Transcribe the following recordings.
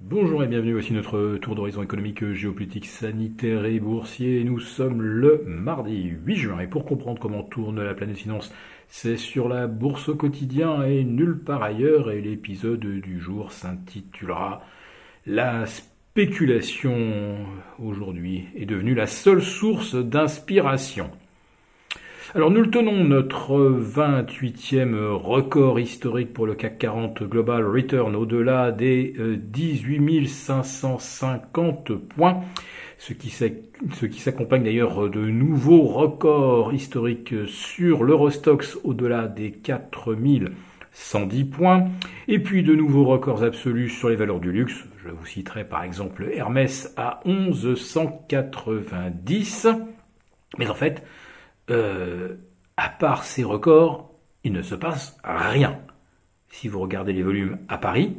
Bonjour et bienvenue, voici notre tour d'horizon économique, géopolitique, sanitaire et boursier. Nous sommes le mardi 8 juin et pour comprendre comment tourne la planète finance, c'est sur la bourse au quotidien et nulle part ailleurs et l'épisode du jour s'intitulera La spéculation aujourd'hui est devenue la seule source d'inspiration. Alors nous le tenons, notre 28e record historique pour le CAC 40 Global Return au-delà des 18 euh, 550 points, ce qui s'accompagne d'ailleurs de nouveaux records historiques sur l'Eurostox au-delà des 4110 points, et puis de nouveaux records absolus sur les valeurs du luxe. Je vous citerai par exemple Hermès à 1190. Mais en fait, euh, à part ces records, il ne se passe rien. Si vous regardez les volumes à Paris,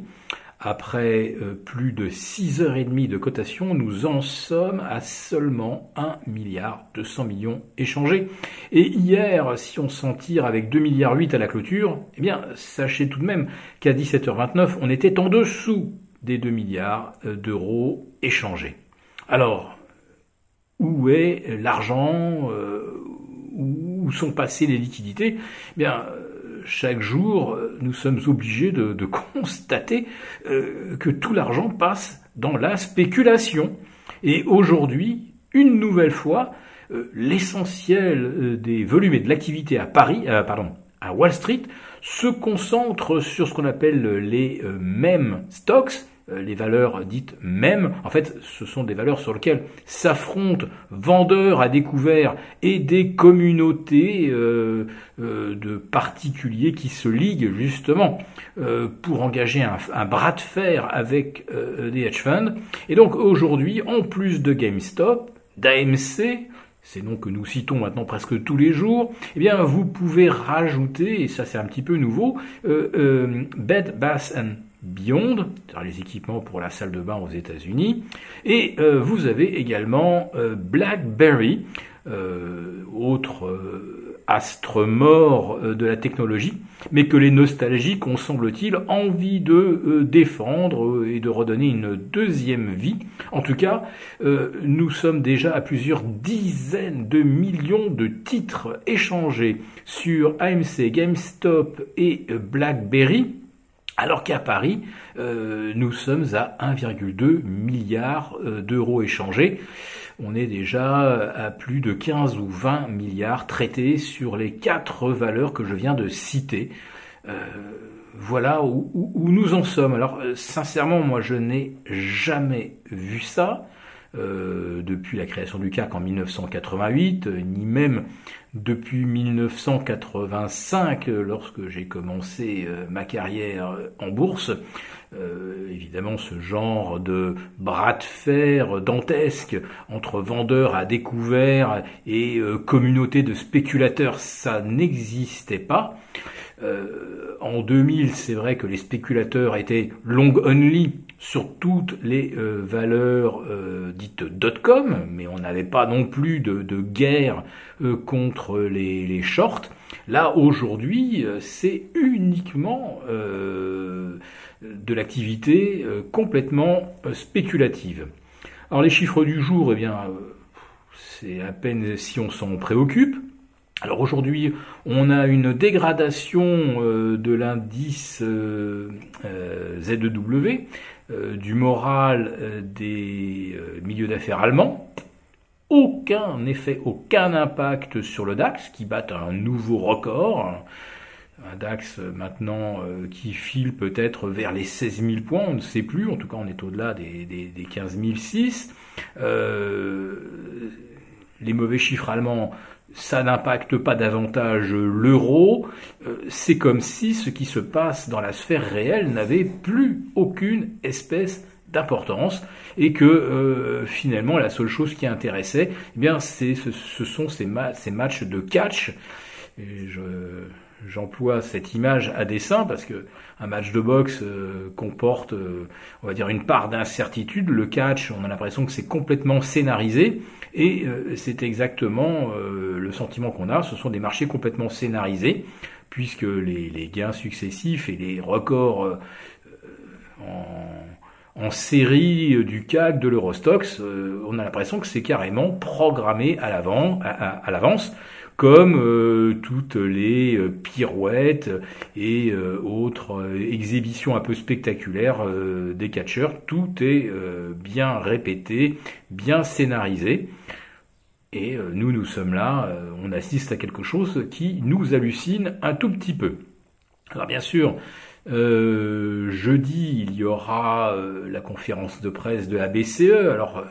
après euh, plus de 6 heures et demie de cotation, nous en sommes à seulement 1 milliard 200 millions échangés. Et hier, si on s'en tire avec 2 milliards 8 à la clôture, eh bien, sachez tout de même qu'à 17h29, on était en dessous des 2 milliards euh, d'euros échangés. Alors, où est l'argent où sont passées les liquidités, eh bien, euh, chaque jour, euh, nous sommes obligés de, constater euh, que tout l'argent passe dans la spéculation. Et aujourd'hui, une nouvelle fois, l'essentiel des volumes et de l'activité à Paris, pardon, à Wall Street, se concentre sur ce qu'on appelle les mêmes stocks, euh, les valeurs dites mêmes, en fait, ce sont des valeurs sur lesquelles s'affrontent vendeurs à découvert et des communautés euh, euh, de particuliers qui se liguent justement pour engager un, bras de fer avec des hedge funds. Et donc aujourd'hui, en plus de GameStop, d'AMC, c'est nom que nous citons maintenant presque tous les jours, eh bien vous pouvez rajouter, et ça c'est un petit peu nouveau, Bed Bath and Beyond, les équipements pour la salle de bain aux États-Unis. Et euh, vous avez également euh, BlackBerry, euh, autre astre mort de la technologie, mais que les nostalgiques ont, semble-t-il, envie de défendre et de redonner une deuxième vie. En tout cas, nous sommes déjà à plusieurs dizaines de millions de titres échangés sur AMC, GameStop et BlackBerry alors qu'à Paris, euh, nous sommes à 1,2 milliard euh, d'euros échangés. On est déjà à plus de 15 ou 20 milliards traités sur les quatre valeurs que je viens de citer. Euh, voilà où, nous en sommes. Alors sincèrement, moi je n'ai jamais vu ça. Depuis la création du CAC en 1988, ni même depuis 1985, lorsque j'ai commencé euh, ma carrière en bourse. Euh, évidemment, ce genre de bras de fer dantesque entre vendeurs à découvert et euh, communauté de spéculateurs, ça n'existait pas. en 2000, c'est vrai que les spéculateurs étaient long only sur toutes les valeurs dites dot-com, mais on n'avait pas non plus de, guerre contre les, shorts. Là, aujourd'hui, euh, c'est uniquement euh, de l'activité euh, complètement spéculative. Alors les chiffres du jour, eh bien, c'est à peine si on s'en préoccupe. Alors aujourd'hui, on a une dégradation de l'indice ZEW, du moral des milieux d'affaires allemands, aucun effet, aucun impact sur le DAX qui bat un nouveau record. Un DAX maintenant euh, qui file peut-être vers les 16 000 points, on ne sait plus, en tout cas on est au-delà des, des, 15 006. Euh, les mauvais chiffres allemands, ça n'impacte pas davantage l'euro. Euh, c'est comme si ce qui se passe dans la sphère réelle n'avait plus aucune espèce d'importance et que euh, finalement la seule chose qui intéressait, eh bien c'est ce, sont ces, ces, matchs de catch. Et je, j'emploie cette image à dessein parce que un match de boxe euh, comporte, euh, on va dire, une part d'incertitude. Le catch, on a l'impression que c'est complètement scénarisé et c'est exactement le sentiment qu'on a. Ce sont des marchés complètement scénarisés puisque les, les gains successifs et les records en en série du CAC, de l'Eurostox, on a l'impression que c'est carrément programmé à l'avance, comme toutes les pirouettes et autres exhibitions un peu spectaculaires des catcheurs. Tout est bien répété, bien scénarisé. Et euh, nous, nous sommes là, euh, on assiste à quelque chose qui nous hallucine un tout petit peu. Alors bien sûr, euh, jeudi, il y aura la conférence de presse de la BCE. Alors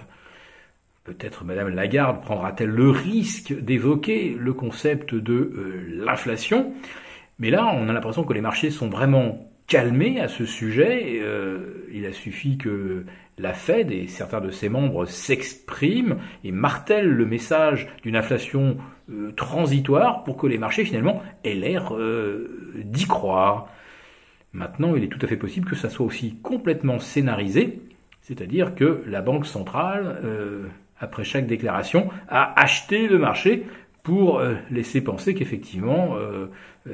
peut-être Madame Lagarde prendra-t-elle le risque d'évoquer le concept de l'inflation. Mais là, on a l'impression que les marchés sont vraiment calmés à ce sujet. il a suffi que la Fed et certains de ses membres s'expriment et martèlent le message d'une inflation euh, transitoire pour que les marchés finalement aient l'air euh, d'y croire. Maintenant, il est tout à fait possible que ça soit aussi complètement scénarisé, c'est-à-dire que la Banque centrale, euh, après chaque déclaration, a acheté le marché pour laisser penser qu'effectivement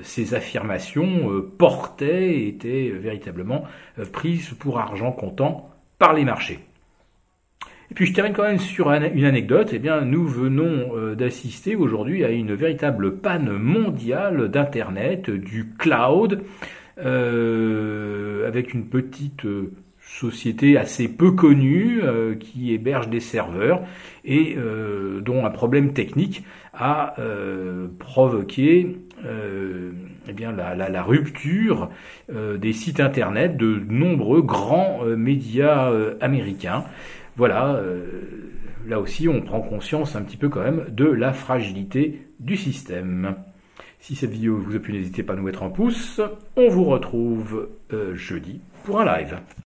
ces affirmations portaient et étaient véritablement prises pour argent comptant par les marchés. Et puis je termine quand même sur une anecdote. Eh bien, nous venons euh, d'assister aujourd'hui à une véritable panne mondiale d'Internet, du cloud, euh, avec une petite euh, société assez peu connue qui héberge des serveurs et dont un problème technique a provoqué eh bien, la, rupture euh, des sites internet de nombreux grands euh, médias euh, américains. Voilà, là aussi on prend conscience un petit peu quand même de la fragilité du système. Si cette vidéo vous a plu, n'hésitez pas à nous mettre un pouce. On vous retrouve jeudi pour un live.